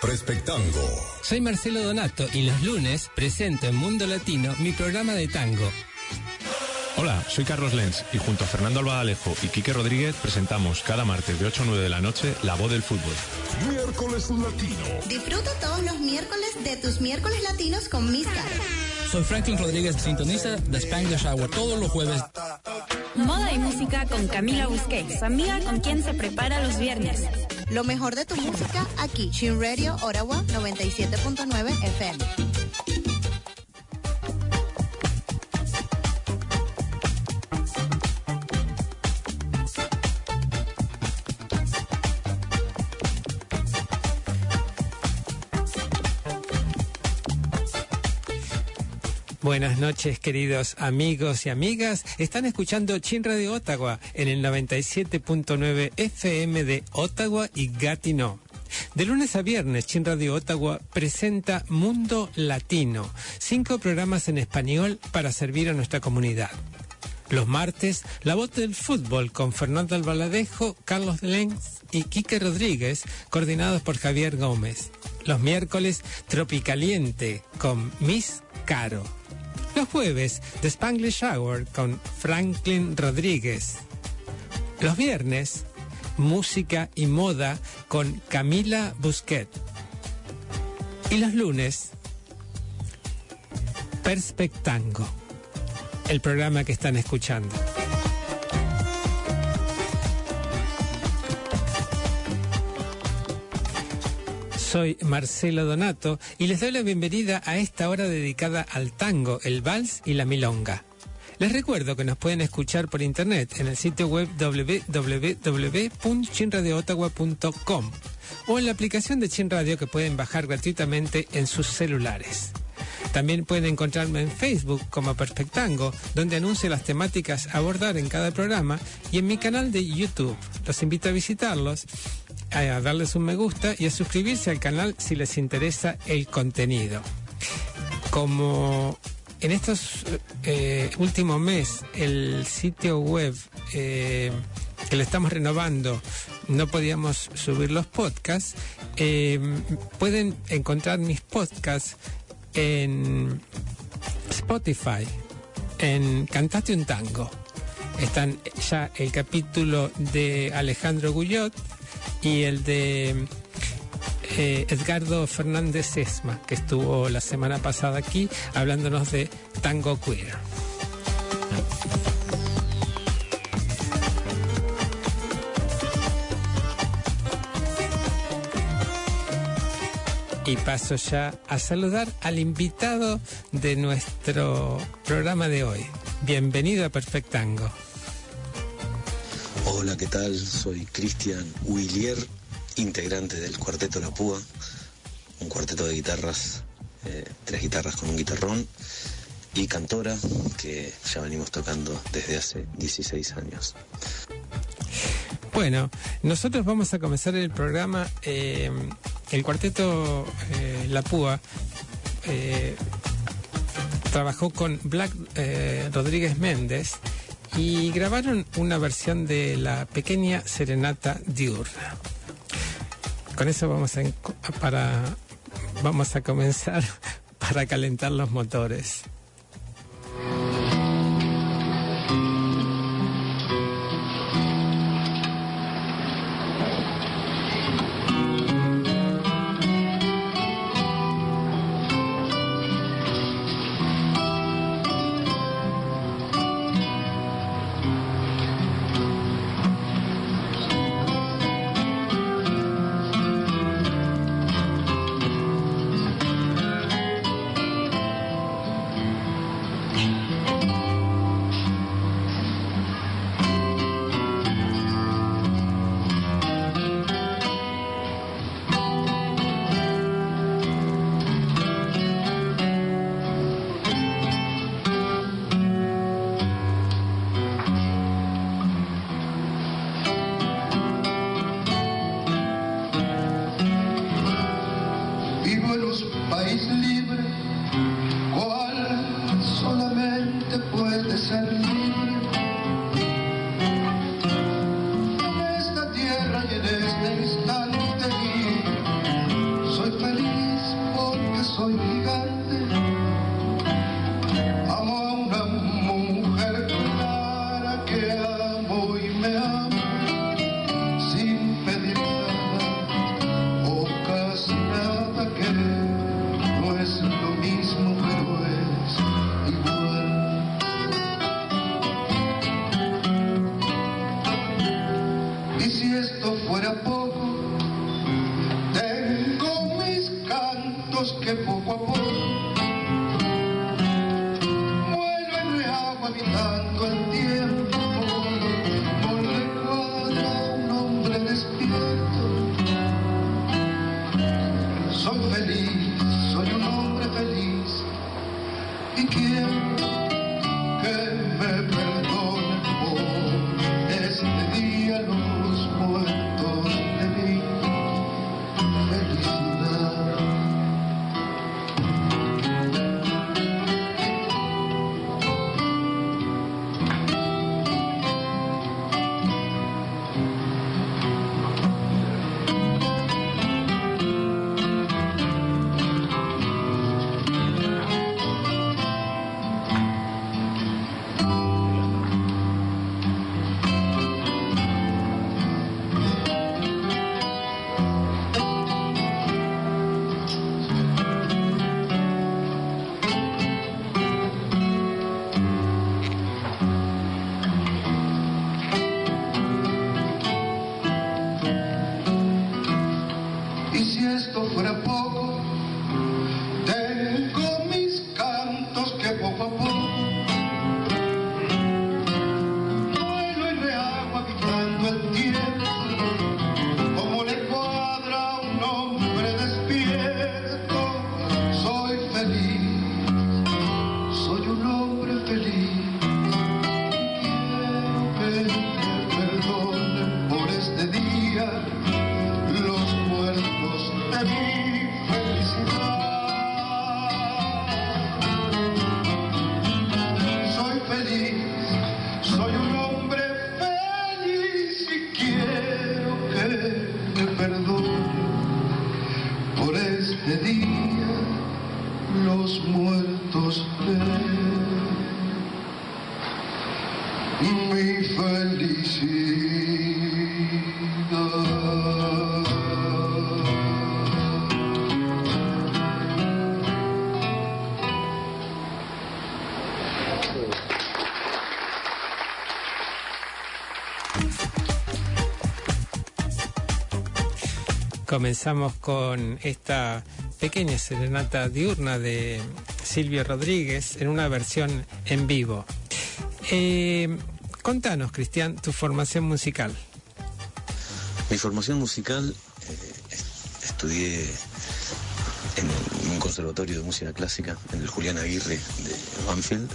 Prespectango. Soy Marcelo Donato y los lunes presento en Mundo Latino mi programa de tango. Hola, soy Carlos Lenz y junto a Fernando Albadalejo y Quique Rodríguez presentamos cada martes de 8 a 9 de la noche La Voz del Fútbol. Miércoles Latino. Disfruta todos los miércoles de tus miércoles latinos con Miss Caro. Soy Franklin Rodríguez, sintoniza The Spanglish Hour todos los jueves. Moda y música con Camila Busquets, su amiga con quien se prepara los viernes. Lo mejor de tu música aquí, Shin Radio Ottawa 97.9 FM. Buenas noches, queridos amigos y amigas. Están escuchando Chin Radio Ottawa en el 97.9 FM de Ottawa y Gatineau. De lunes a viernes, Chin Radio Ottawa presenta Mundo Latino, cinco programas en español para servir a nuestra comunidad. Los martes, La Voz del Fútbol con Fernando Albaladejo, Carlos Lenz y Quique Rodríguez, coordinados por Javier Gómez. Los miércoles, Tropicaliente con Miss Caro. Los jueves, The Spanglish Hour con Franklin Rodríguez. Los viernes, Música y Moda con Camila Busquet. Y los lunes, Perspectango, el programa que están escuchando. Soy Marcelo Donato y les doy la bienvenida a esta hora dedicada al tango, el vals y la milonga. Les recuerdo que nos pueden escuchar por internet en el sitio web www.chinradioottawa.com o en la aplicación de Chin Radio que pueden bajar gratuitamente en sus celulares. También pueden encontrarme en Facebook como Perspectango, donde anuncio las temáticas a abordar en cada programa, y en mi canal de YouTube. Los invito a visitarlos, a darles un me gusta y a suscribirse al canal si les interesa el contenido. Como en estos eh, últimos meses el sitio web eh, que le estamos renovando no podíamos subir los podcasts, eh, pueden encontrar mis podcasts en Spotify, en Cantate un Tango. Están ya el capítulo de Alejandro Gullot y el de eh, Edgardo Fernández Esma, que estuvo la semana pasada aquí hablándonos de tango queer. Y paso ya a saludar al invitado de nuestro programa de hoy. Bienvenido a Perfectango. Hola, ¿qué tal? Soy Cristian Willier, integrante del Cuarteto La Púa, un cuarteto de guitarras, eh, tres guitarras con un guitarrón y cantora que ya venimos tocando desde hace 16 años. Bueno, nosotros vamos a comenzar el programa. eh, el cuarteto eh, La Púa trabajó con Black Rodríguez Méndez y grabaron una versión de la pequeña serenata diurna. Con eso vamos a, para, vamos a comenzar para calentar los motores. frivolos, país libre. Comenzamos con esta pequeña serenata diurna de Silvio Rodríguez en una versión en vivo. Eh, contanos, Cristian, tu formación musical. Mi formación musical, eh, est- estudié en un conservatorio de música clásica, en el Julián Aguirre de Banfield.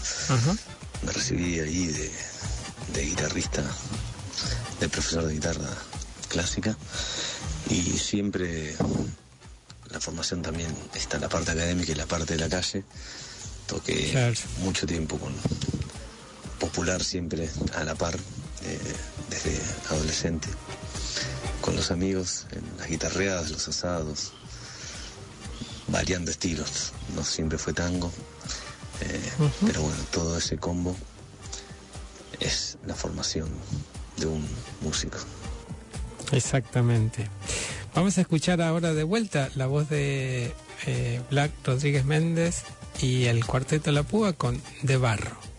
Me recibí ahí de, de guitarrista, de profesor de guitarra clásica. Y siempre la formación también está en la parte académica y la parte de la calle. Toqué Claro. mucho tiempo con popular siempre a la par, eh, desde adolescente. Con los amigos, en las guitarreadas, los asados, variando estilos. No siempre fue tango. eh, Pero bueno, todo ese combo es la formación de un músico. Exactamente. Vamos a escuchar ahora de vuelta la voz de eh, Black Rodríguez Méndez y el cuarteto La Púa con De Barro.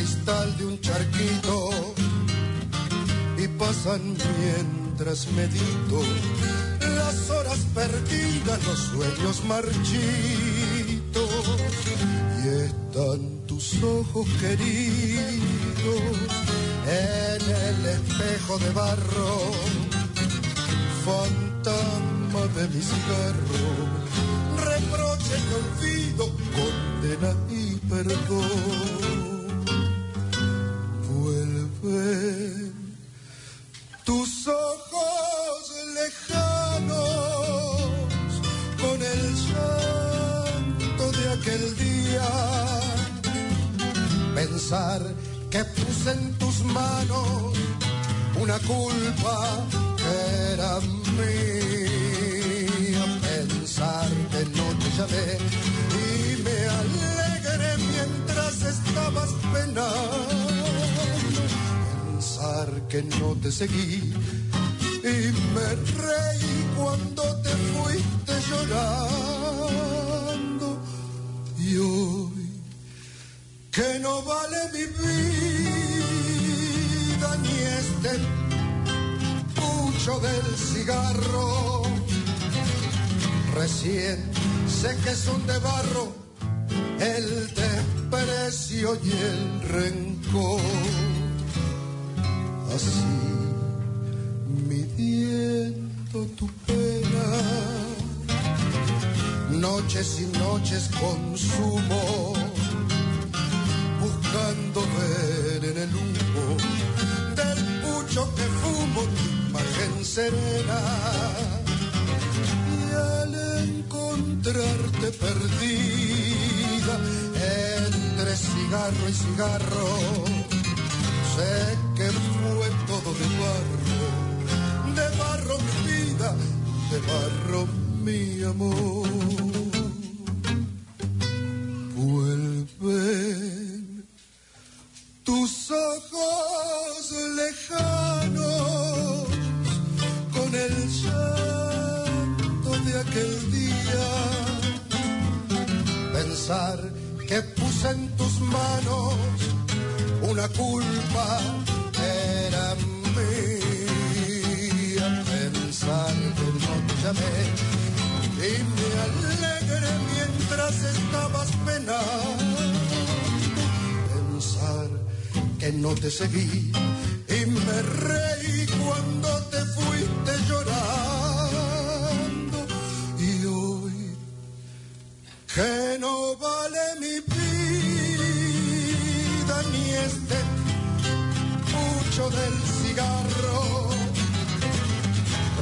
Cristal de un charquito y pasan mientras medito las horas perdidas, los sueños marchitos y están tus ojos queridos en el espejo de barro fantasma de mi cigarro, reproche y olvido, condena y perdón. Tus ojos lejanos con el llanto de aquel día. Pensar que puse en tus manos una culpa que era mía. Pensar que no te llamé y me alegré que no te seguí. Y me reí cuando te fuiste llorando. Y hoy que no vale mi vida ni este pucho del cigarro. Recién sé que son de barro el desprecio y el rencor así midiendo tu pena. Noches y noches consumo, buscando ver en el humo del pucho que fumo tu imagen serena. Y al encontrarte perdida entre cigarro y cigarro, sé que de barro, de barro mi vida, de barro mi amor. Y me reí cuando te fuiste llorando. Y hoy que no vale mi vida ni este pucho del cigarro.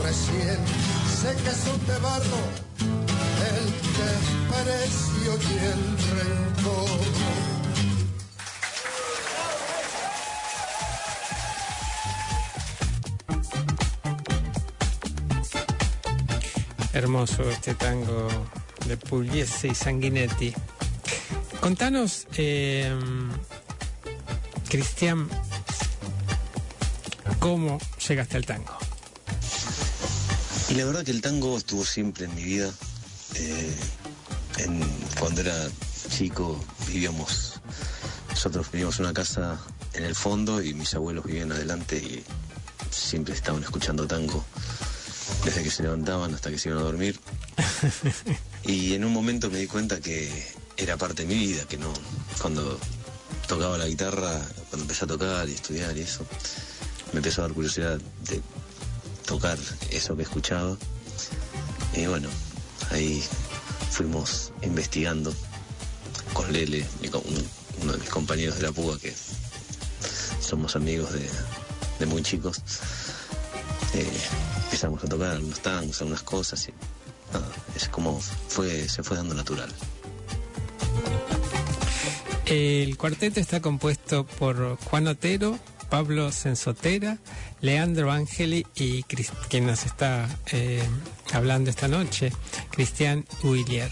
Recién sé que son de barro el desprecio y el rencor. Hermoso este tango de Pugliese y Sanguinetti. Contanos, eh, Cristian, cómo llegaste al tango. Y la verdad que el tango estuvo siempre en mi vida. Eh, cuando era chico vivíamos, nosotros vivíamos una casa en el fondo y mis abuelos vivían adelante y siempre estaban escuchando tango desde que se levantaban hasta que se iban a dormir. Y en un momento me di cuenta que era parte de mi vida, que no, cuando tocaba la guitarra, cuando empecé a tocar y estudiar y eso, me empezó a dar curiosidad de tocar eso que escuchaba. Y bueno, ahí fuimos investigando con Lele, uno de mis compañeros de la púa que somos amigos de, de muy chicos. Eh, empezamos a tocar algunos tangos, algunas cosas y es como fue, se fue dando natural. El cuarteto está compuesto por Juan Otero, Pablo Sensotera, Leandro Ángeli y Cris- quien nos está eh, hablando esta noche, Cristian Huillier.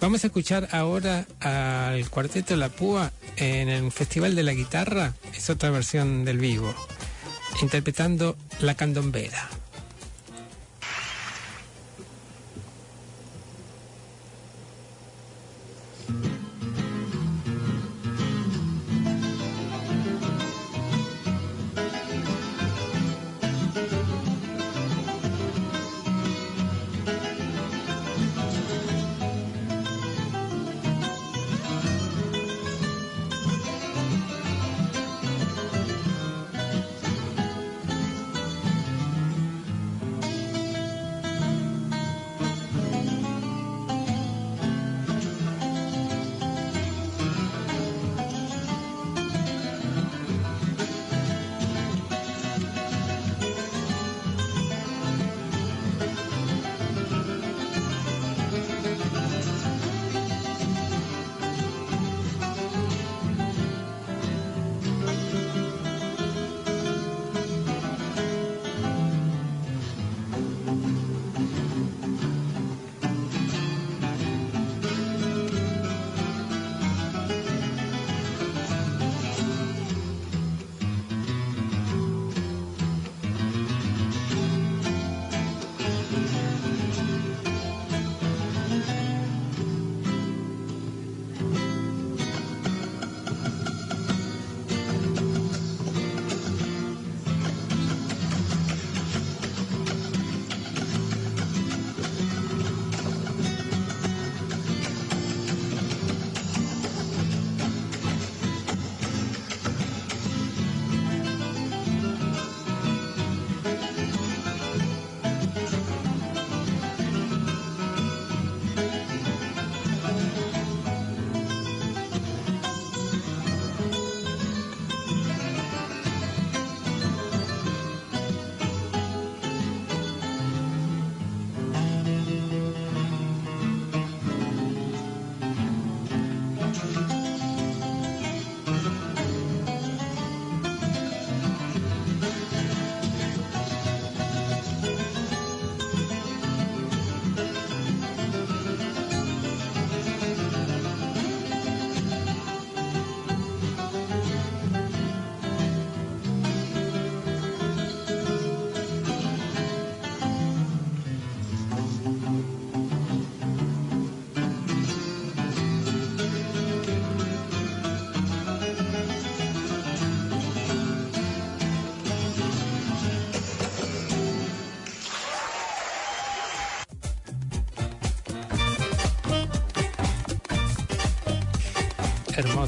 Vamos a escuchar ahora al cuarteto La Púa en el Festival de la Guitarra, es otra versión del vivo, interpretando La Candombera.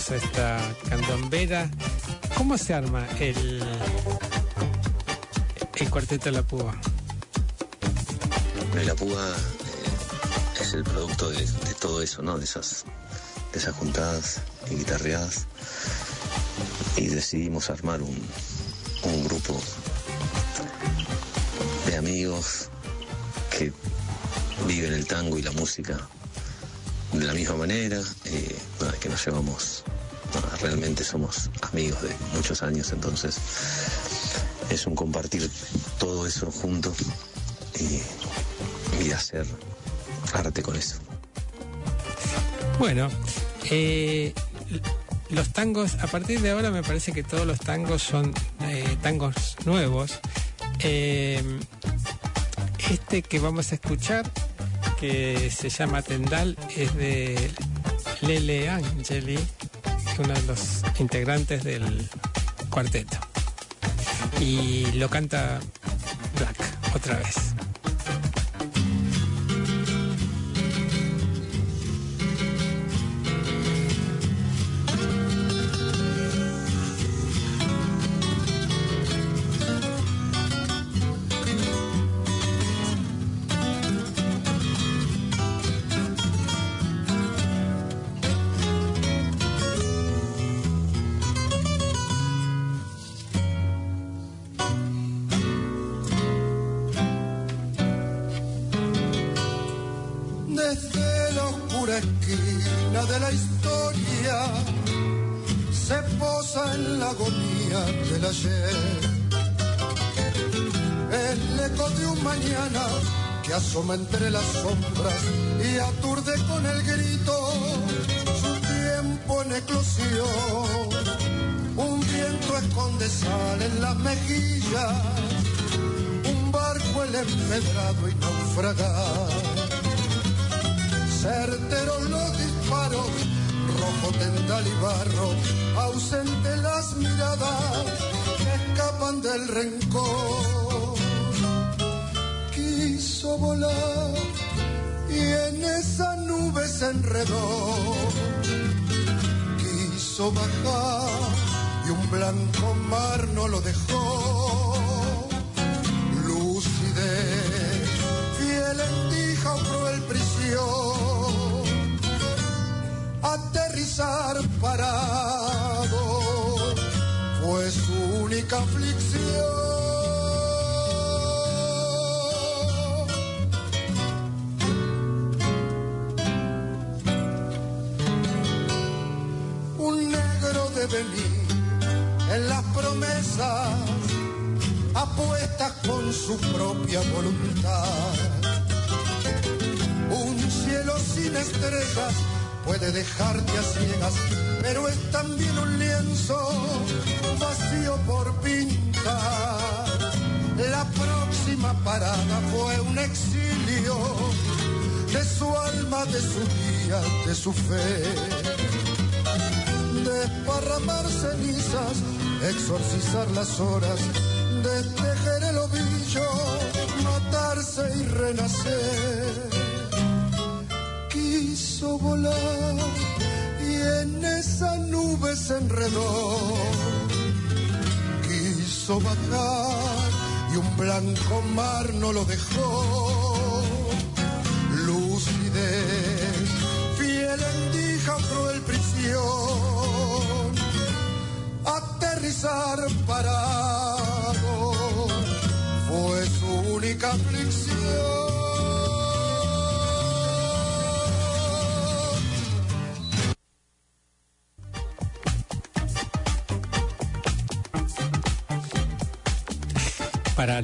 Hermosa esta candombera. ¿Cómo se arma el, el cuarteto de la púa? La púa eh, es el producto de, todo eso, ¿no? De esas, de esas juntadas y guitarreadas. Y decidimos armar un, un grupo de amigos que viven el tango y la música de la misma manera, eh, que nos llevamos, realmente somos amigos de muchos años, entonces es un compartir todo eso juntos y, y hacer arte con eso. Bueno, eh, los tangos, a partir de ahora me parece que todos los tangos son eh, tangos nuevos. Eh, este que vamos a escuchar, que se llama Tendal, es de Lele Angeli, uno de los integrantes del cuarteto. Y lo canta Black otra vez. Ayer. El eco de un mañana que asoma entre las sombras y aturde con el grito su tiempo en eclosión. Un viento esconde sal en las mejillas, un barco el empedrado y naufragar certeros los disparos, rojo tendal y barro, ausente las miradas que escapan del rencor. Quiso volar y en esa nube se enredó. Quiso bajar y un blanco mar no lo dejó. Única aflicción. Un negro de venir en las promesas apuestas con su propia voluntad. Un cielo sin estrellas puede dejarte a ciegas, pero es también un lienzo vacío por pintar. La próxima parada fue un exilio de su alma, de su guía, de su fe. Desparramar cenizas, exorcizar las horas, despejar el ovillo, matarse y renacer quiso volar en esa nube se enredó. Quiso bajar y un blanco mar no lo dejó. Lucidez, fiel endija, cruel prisión. Aterrizar parado fue su única aflicción.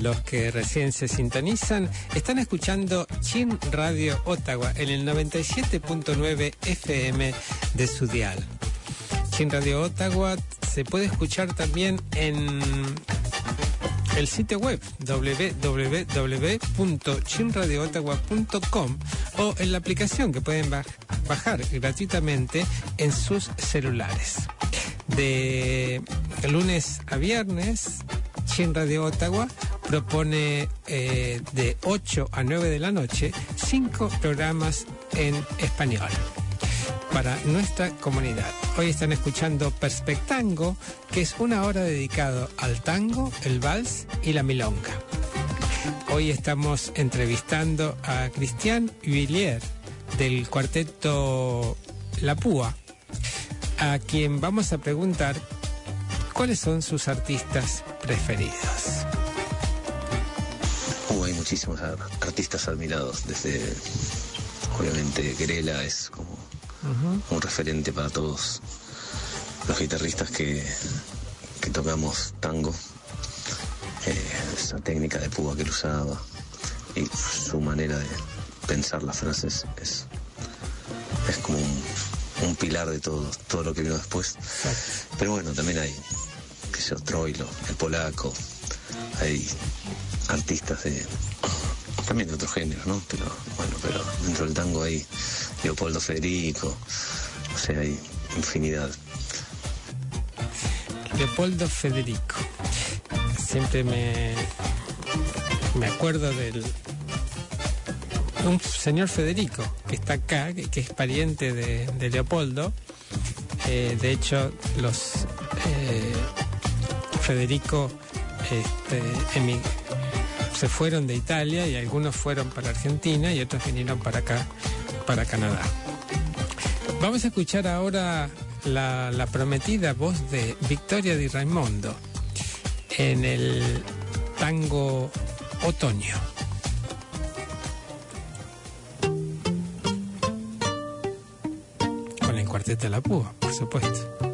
Los que recién se sintonizan, están escuchando Chin Radio Ottawa en el 97.9 FM de su dial. Chin Radio Ottawa se puede escuchar también en el sitio web www.chinradioottawa.com o en la aplicación que pueden baj bajar gratuitamente en sus celulares. De lunes a viernes, Chin Radio Ottawa propone eh, de 8 a 9 de la noche cinco programas en español. para nuestra comunidad. Hoy están escuchando Perspectango, que es una hora dedicado al tango, el vals y la milonga. Hoy estamos entrevistando a Cristian Villiers del cuarteto La Púa, a quien vamos a preguntar cuáles son sus artistas preferidos. Uh, hay muchísimos ar- artistas admirados, desde obviamente Grela es como un referente para todos los guitarristas que, que tocamos tango. Eh, esa técnica de púa que él usaba y su manera de pensar las frases es, es como un, un pilar de todo, todo lo que vino después. Pero bueno, también hay, qué sé yo, Troilo, el polaco, hay artistas de también de otros géneros, ¿no? Pero bueno, pero dentro del tango hay Leopoldo Federico, o sea, hay infinidad. Leopoldo Federico. Siempre me, me acuerdo del un señor Federico que está acá, que, es pariente de, Leopoldo. Eh, de hecho, los eh, Federico este, se fueron de Italia y algunos fueron para Argentina y otros vinieron para acá, para Canadá. Vamos a escuchar ahora la, la prometida voz de Victoria Di Raimondo en el tango Otoño. Con el cuarteto de la púa, por supuesto. El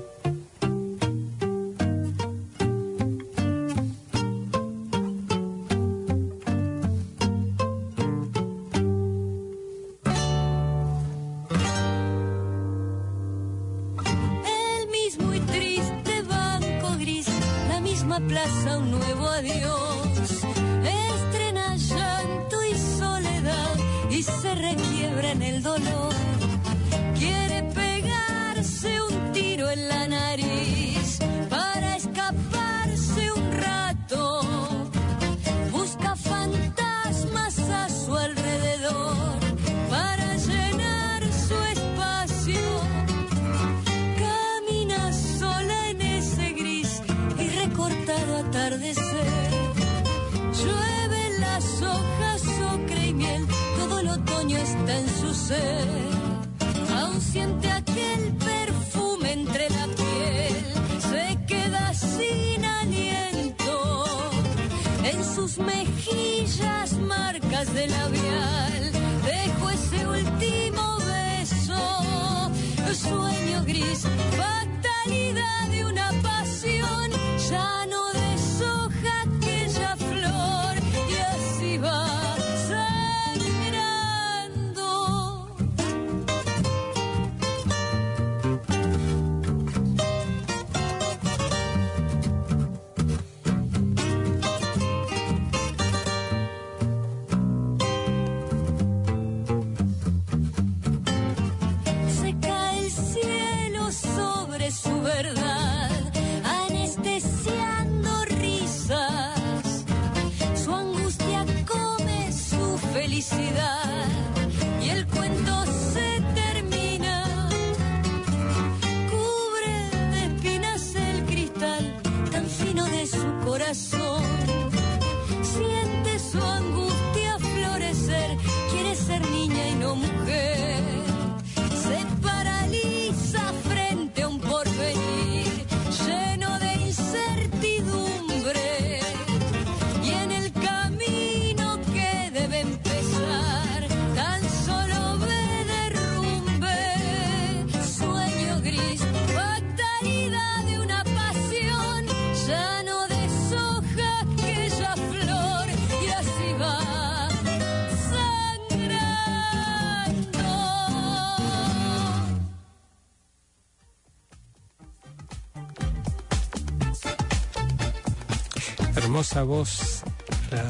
Hermosa voz la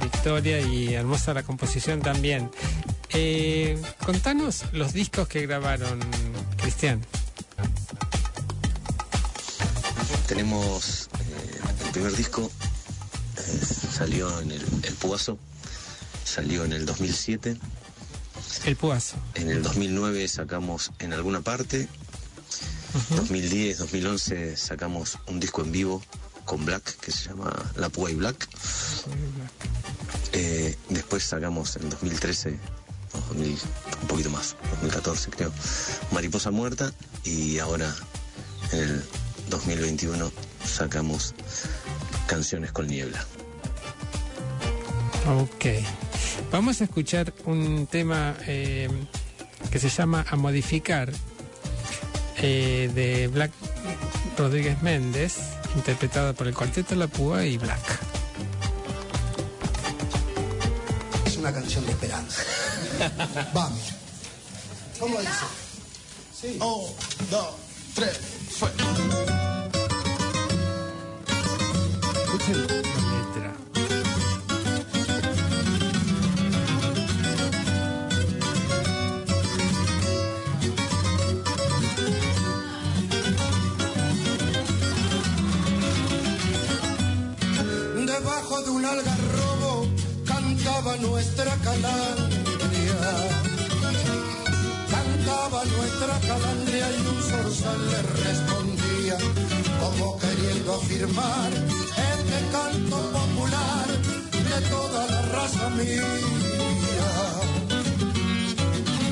Victoria y hermosa la composición también. Eh, contanos los discos que grabaron, Cristian. Tenemos eh, el primer disco, eh, salió en el, el Puazo, salió en el 2007. El Puazo. En el 2009 sacamos En alguna parte. 2010, 2011 sacamos un disco en vivo con Black que se llama La Púa y Black. Eh, después sacamos en 2013, no, 2000, un poquito más, 2014 creo, Mariposa Muerta y ahora en el 2021 sacamos Canciones con Niebla. Ok. Vamos a escuchar un tema eh, que se llama A Modificar eh, de Black Rodríguez Méndez, interpretado por el Cuarteto La Púa y Black. Es una canción de esperanza. Vamos. ¿Cómo dice? Sí. Un, dos, tres, fue. Escuchen le respondía, como queriendo afirmar este canto popular de toda la raza mía.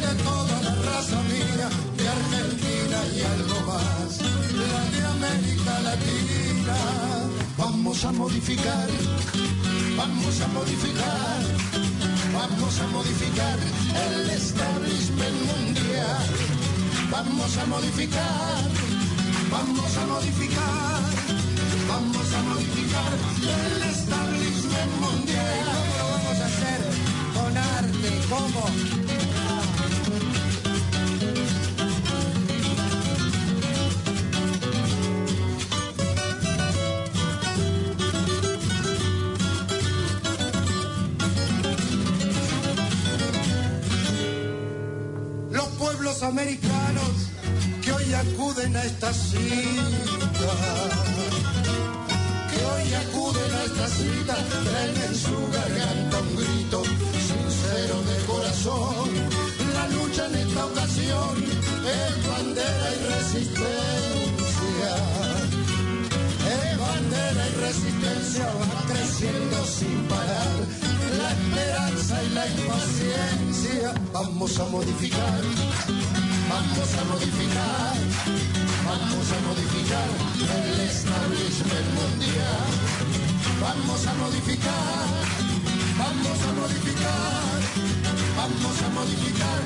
De toda la raza mía, de Argentina y algo más, la de América Latina. Vamos a modificar, vamos a modificar, vamos a modificar el establishment mundial. Vamos a modificar, vamos a modificar, vamos a modificar el establishment mundial. ¿Cómo lo vamos a hacer? Con arte, ¿cómo? Americanos que hoy acuden a esta cita, que hoy acuden a esta cita, traen en su garganta un grito sincero de corazón. La lucha en esta ocasión es bandera y resistencia. Es bandera y resistencia va creciendo sin parar. La esperanza y la impaciencia. Vamos a modificar, vamos a modificar, vamos a modificar el establishment mundial. Vamos a modificar, vamos a modificar, vamos a modificar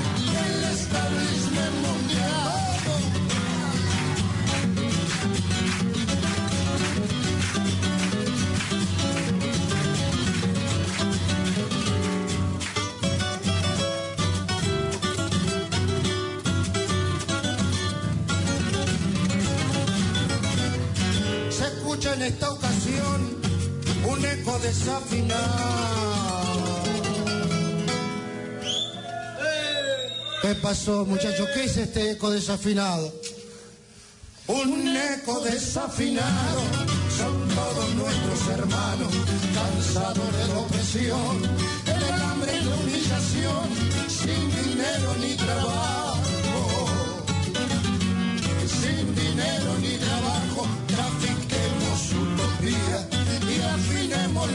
el establishment esta ocasión un eco desafinado. ¿Qué pasó, muchachos? ¿Qué es este eco desafinado? Un eco desafinado son todos nuestros hermanos, cansados de la opresión, del hambre y la humillación, sin dinero ni trabajo sin dinero ni trabajo,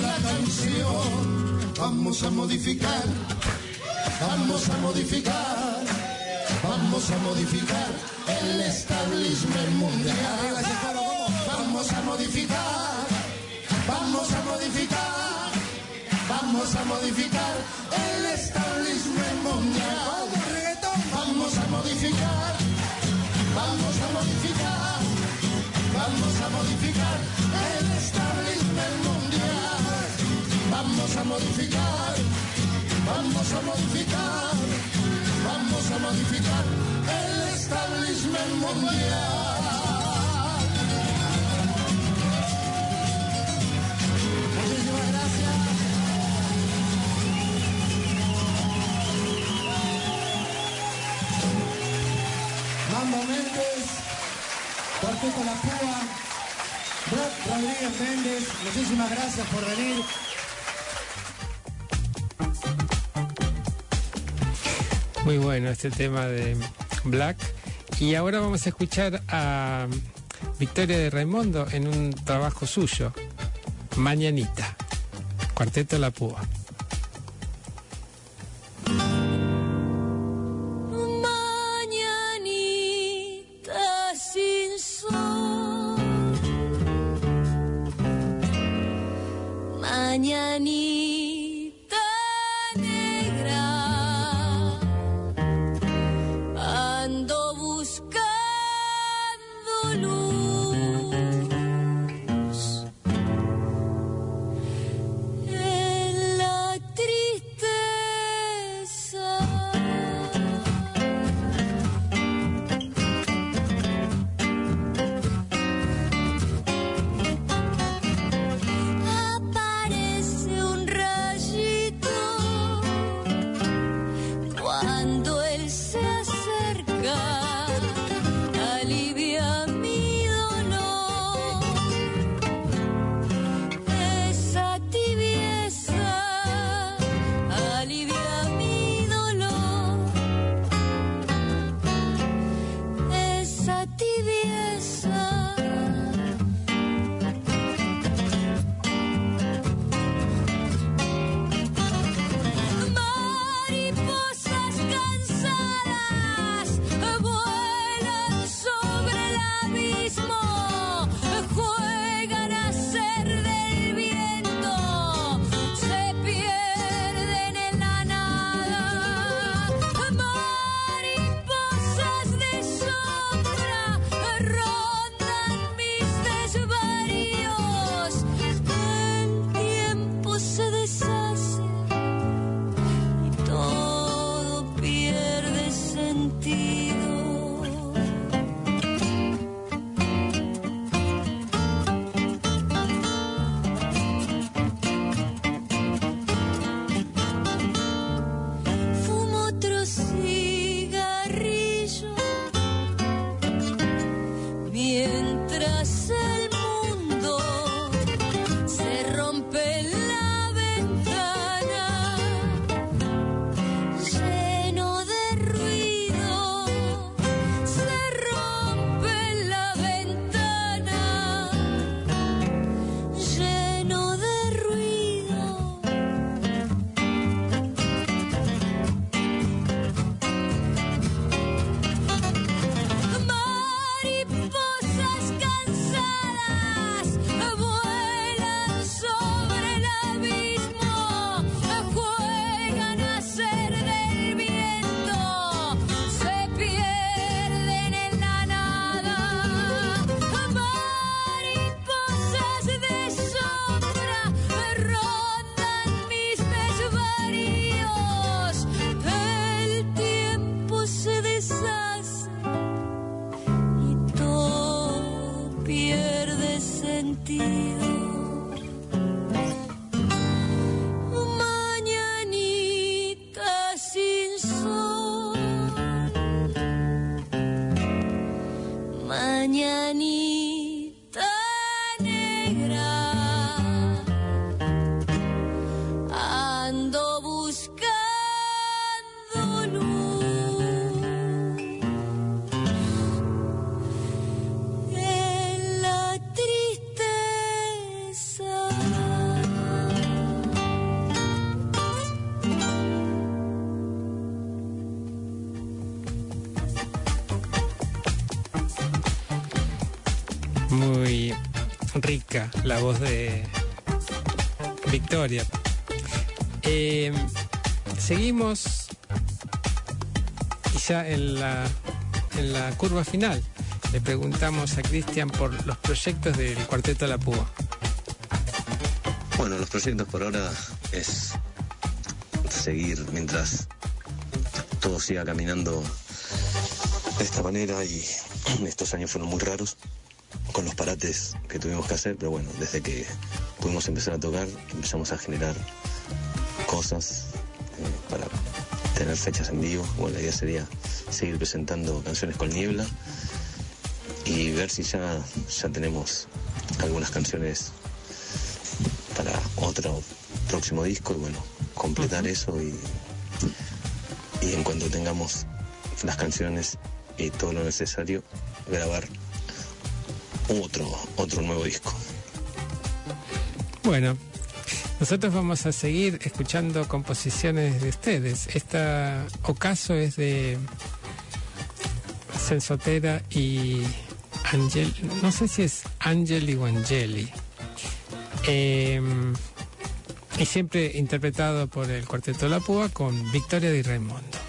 la canción. Vamos a modificar, vamos a modificar, vamos a modificar el establishment mundial. Vamos a modificar, vamos a modificar, vamos a modificar el establishment mundial. Vamos a modificar. Vamos a modificar, vamos a modificar el establishment mundial. Vamos a modificar, vamos a modificar, vamos a modificar el establishment mundial. Muchísimas gracias. Mambo Méndez, Cuarteto La Púa, Brad Rodríguez Méndez, muchísimas gracias por venir. Muy bueno este tema de Black. Y ahora vamos a escuchar a Victoria de Raimundo en un trabajo suyo, Mañanita, Cuarteto La Púa. La voz de Victoria. Eh, seguimos ya en la, en la curva final. Le preguntamos a Cristian por los proyectos del Cuarteto La Púa. Bueno, los proyectos por ahora es seguir mientras todo siga caminando de esta manera y estos años fueron muy raros con los parates que tuvimos que hacer, pero bueno, desde que pudimos empezar a tocar empezamos a generar cosas eh, para tener fechas en vivo. Bueno, la idea sería seguir presentando canciones con niebla y ver si ya, ya tenemos algunas canciones para otro próximo disco y bueno, completar eso y, y en cuanto tengamos las canciones y todo lo necesario, grabar otro, otro nuevo disco. Bueno, nosotros vamos a seguir escuchando composiciones de ustedes. Esta ocaso es de Sensotera y Angel, no sé si es Angeli o Angeli. Eh, y siempre interpretado por el Cuarteto La Púa con Victoria Di Raimundo.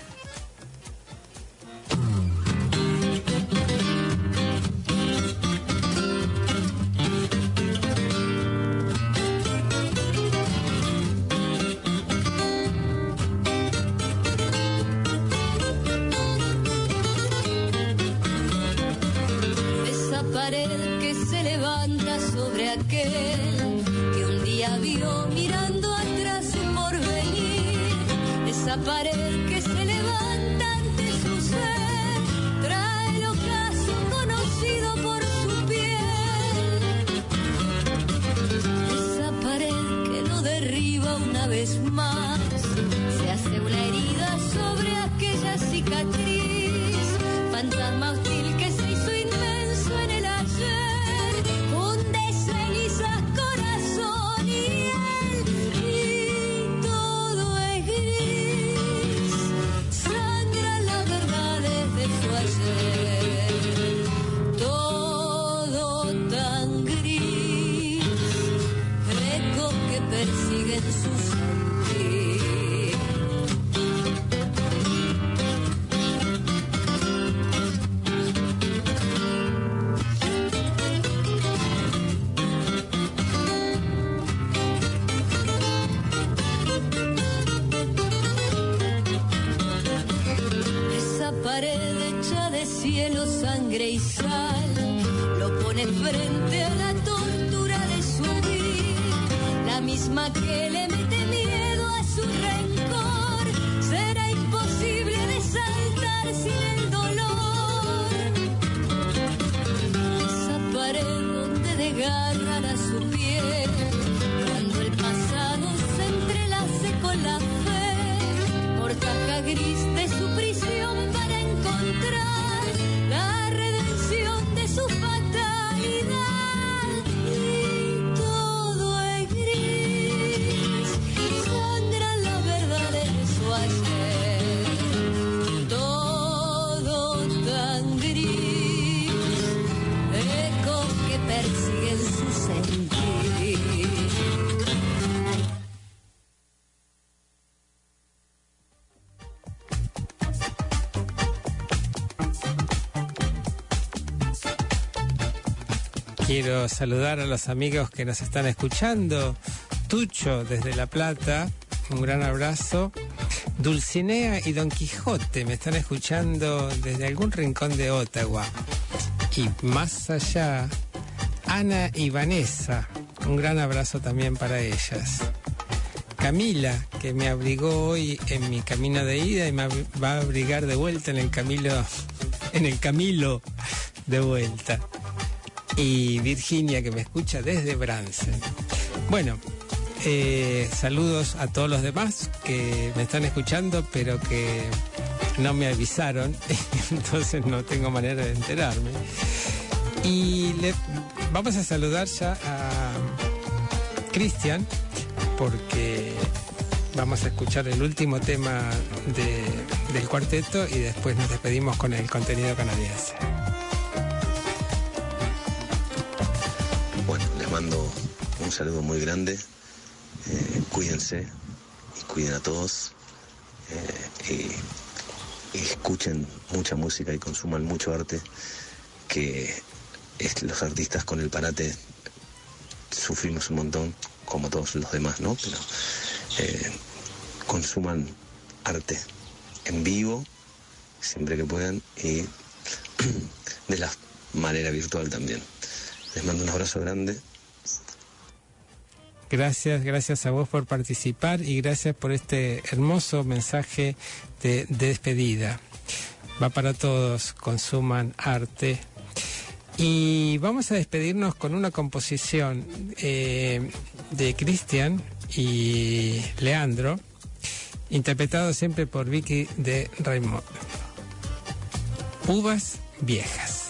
Quiero saludar a los amigos que nos están escuchando. Tucho desde La Plata, un gran abrazo. Dulcinea y Don Quijote me están escuchando desde algún rincón de Ottawa. Y más allá, Ana y Vanessa, un gran abrazo también para ellas. Camila, que me abrigó hoy en mi camino de ida y me va a abrigar de vuelta en el camino, en el camino de vuelta y Virginia que me escucha desde Bransen. Bueno, eh, saludos a todos los demás que me están escuchando, pero que no me avisaron, entonces no tengo manera de enterarme. Y le, vamos a saludar ya a Cristian, porque vamos a escuchar el último tema de- del cuarteto y después nos despedimos con el contenido canadiense. Un saludo muy grande. Eh, cuídense y cuiden a todos. Eh, y, escuchen mucha música y consuman mucho arte. Que los artistas con el parate sufrimos un montón, como todos los demás, ¿no? Pero eh, consuman arte en vivo siempre que puedan y de la manera virtual también. Les mando un abrazo grande. Gracias, gracias a vos por participar y gracias por este hermoso mensaje de, de despedida. Va para todos, consuman arte. Y vamos a despedirnos con una composición eh, de Cristian y Leandro. interpretado siempre por Vicky de Raymond. Uvas viejas.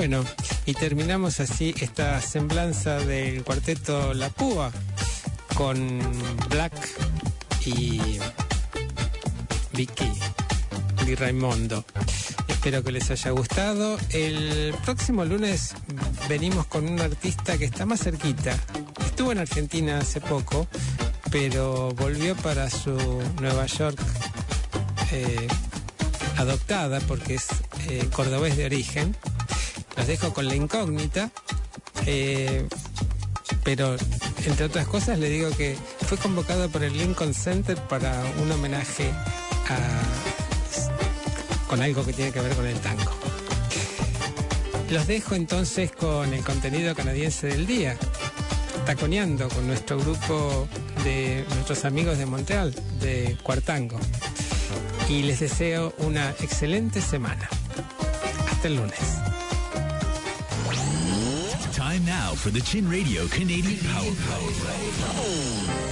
Bueno, y terminamos así esta semblanza del cuarteto La Púa con Black y Vicky Di Raimondo. Espero que les haya gustado. El próximo lunes venimos con un artista que está más cerquita. Estuvo en Argentina hace poco, pero volvió para su Nueva York eh, adoptada porque es eh, cordobés de origen. Los dejo con la incógnita, eh, pero entre otras cosas le digo que fue convocado por el Lincoln Center para un homenaje con algo que tiene que ver con el tango. Los dejo entonces con el contenido canadiense del día, taconeando con nuestro grupo de nuestros amigos de Montreal, de Cuartango. Y les deseo una excelente semana. Hasta el lunes. Now for the Chin Radio Canadian Power.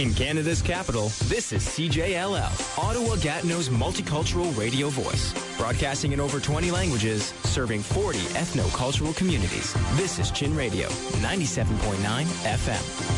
In Canada's capital, this is CJLL, Ottawa Gatineau's multicultural radio voice. Broadcasting in over 20 languages, serving 40 ethno-cultural communities. This is Chin Radio, 97.9 FM.